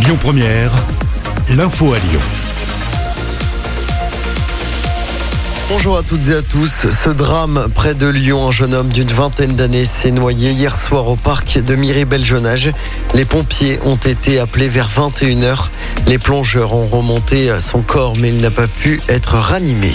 Lyon Première, l'info à Lyon. Bonjour à toutes et à tous. Ce drame près de Lyon, un jeune homme d'une vingtaine d'années s'est noyé hier soir au parc de Miribel-Jonage. Les pompiers ont été appelés vers 21h. Les plongeurs ont remonté son corps mais il n'a pas pu être ranimé.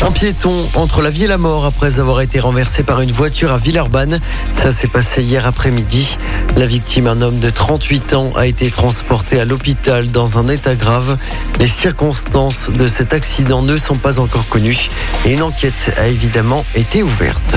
Un piéton entre la vie et la mort après avoir été renversé par une voiture à Villeurbanne. Ça s'est passé hier après-midi. La victime, un homme de 38 ans, a été transporté à l'hôpital dans un état grave. Les circonstances de cet accident ne sont pas encore connues et une enquête a évidemment été ouverte.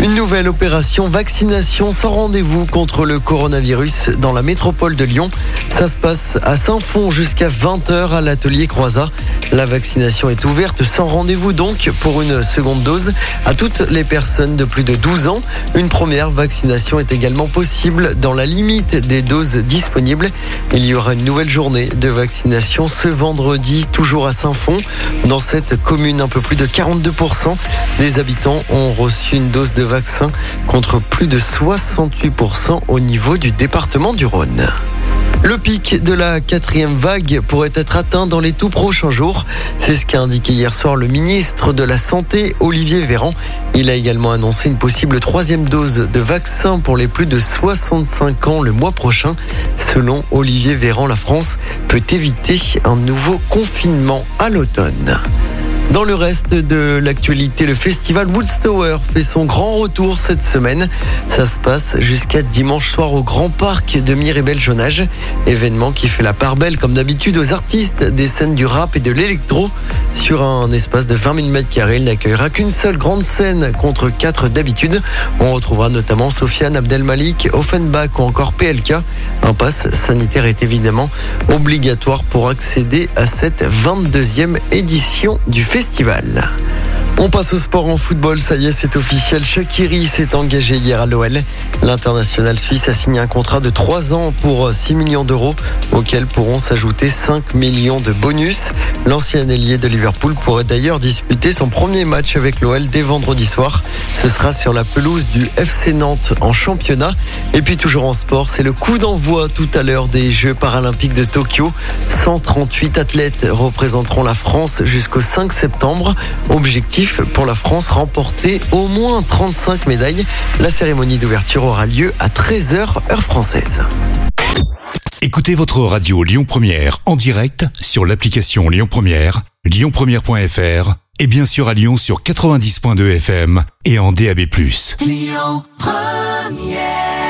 Une nouvelle opération vaccination sans rendez-vous contre le coronavirus dans la métropole de Lyon. Ça se passe à Saint-Fond jusqu'à 20h à l'atelier Croisat. La vaccination est ouverte sans rendez-vous donc pour une seconde dose à toutes les personnes de plus de 12 ans. Une première vaccination est également possible dans la limite des doses disponibles. Il y aura une nouvelle journée de vaccination ce vendredi, toujours à Saint-Fond. Dans cette commune, un peu plus de 42% des habitants ont reçu une dose de vaccin contre plus de 68% au niveau du département du Rhône. Le pic de la quatrième vague pourrait être atteint dans les tout prochains jours. C'est ce qu'a indiqué hier soir le ministre de la Santé, Olivier Véran. Il a également annoncé une possible troisième dose de vaccin pour les plus de 65 ans le mois prochain. Selon Olivier Véran, la France peut éviter un nouveau confinement à l'automne. Dans le reste de l'actualité, le festival Woodstower fait son grand retour cette semaine. Ça se passe jusqu'à dimanche soir au Grand Parc de Miribel-Jonage. Événement qui fait la part belle, comme d'habitude, aux artistes des scènes du rap et de l'électro. Sur un espace de 20 000 m2, il n'accueillera qu'une seule grande scène contre quatre d'habitude. On retrouvera notamment Sofiane Abdelmalik, Offenbach ou encore PLK. Un pass sanitaire est évidemment obligatoire pour accéder à cette 22e édition du festival festival. On passe au sport en football, ça y est, c'est officiel. Shakiri s'est engagé hier à l'OL. L'international suisse a signé un contrat de 3 ans pour 6 millions d'euros, auxquels pourront s'ajouter 5 millions de bonus. L'ancien ailier de Liverpool pourrait d'ailleurs disputer son premier match avec l'OL dès vendredi soir. Ce sera sur la pelouse du FC Nantes en championnat. Et puis toujours en sport, c'est le coup d'envoi tout à l'heure des Jeux paralympiques de Tokyo. 138 athlètes représenteront la France jusqu'au 5 septembre. Objectif pour la France remporter au moins 35 médailles. La cérémonie d'ouverture aura lieu à 13h heure française. Écoutez votre radio Lyon Première en direct sur l'application Lyon Première, lyonpremière.fr et bien sûr à Lyon sur 90.2 FM et en DAB+. Lyon Première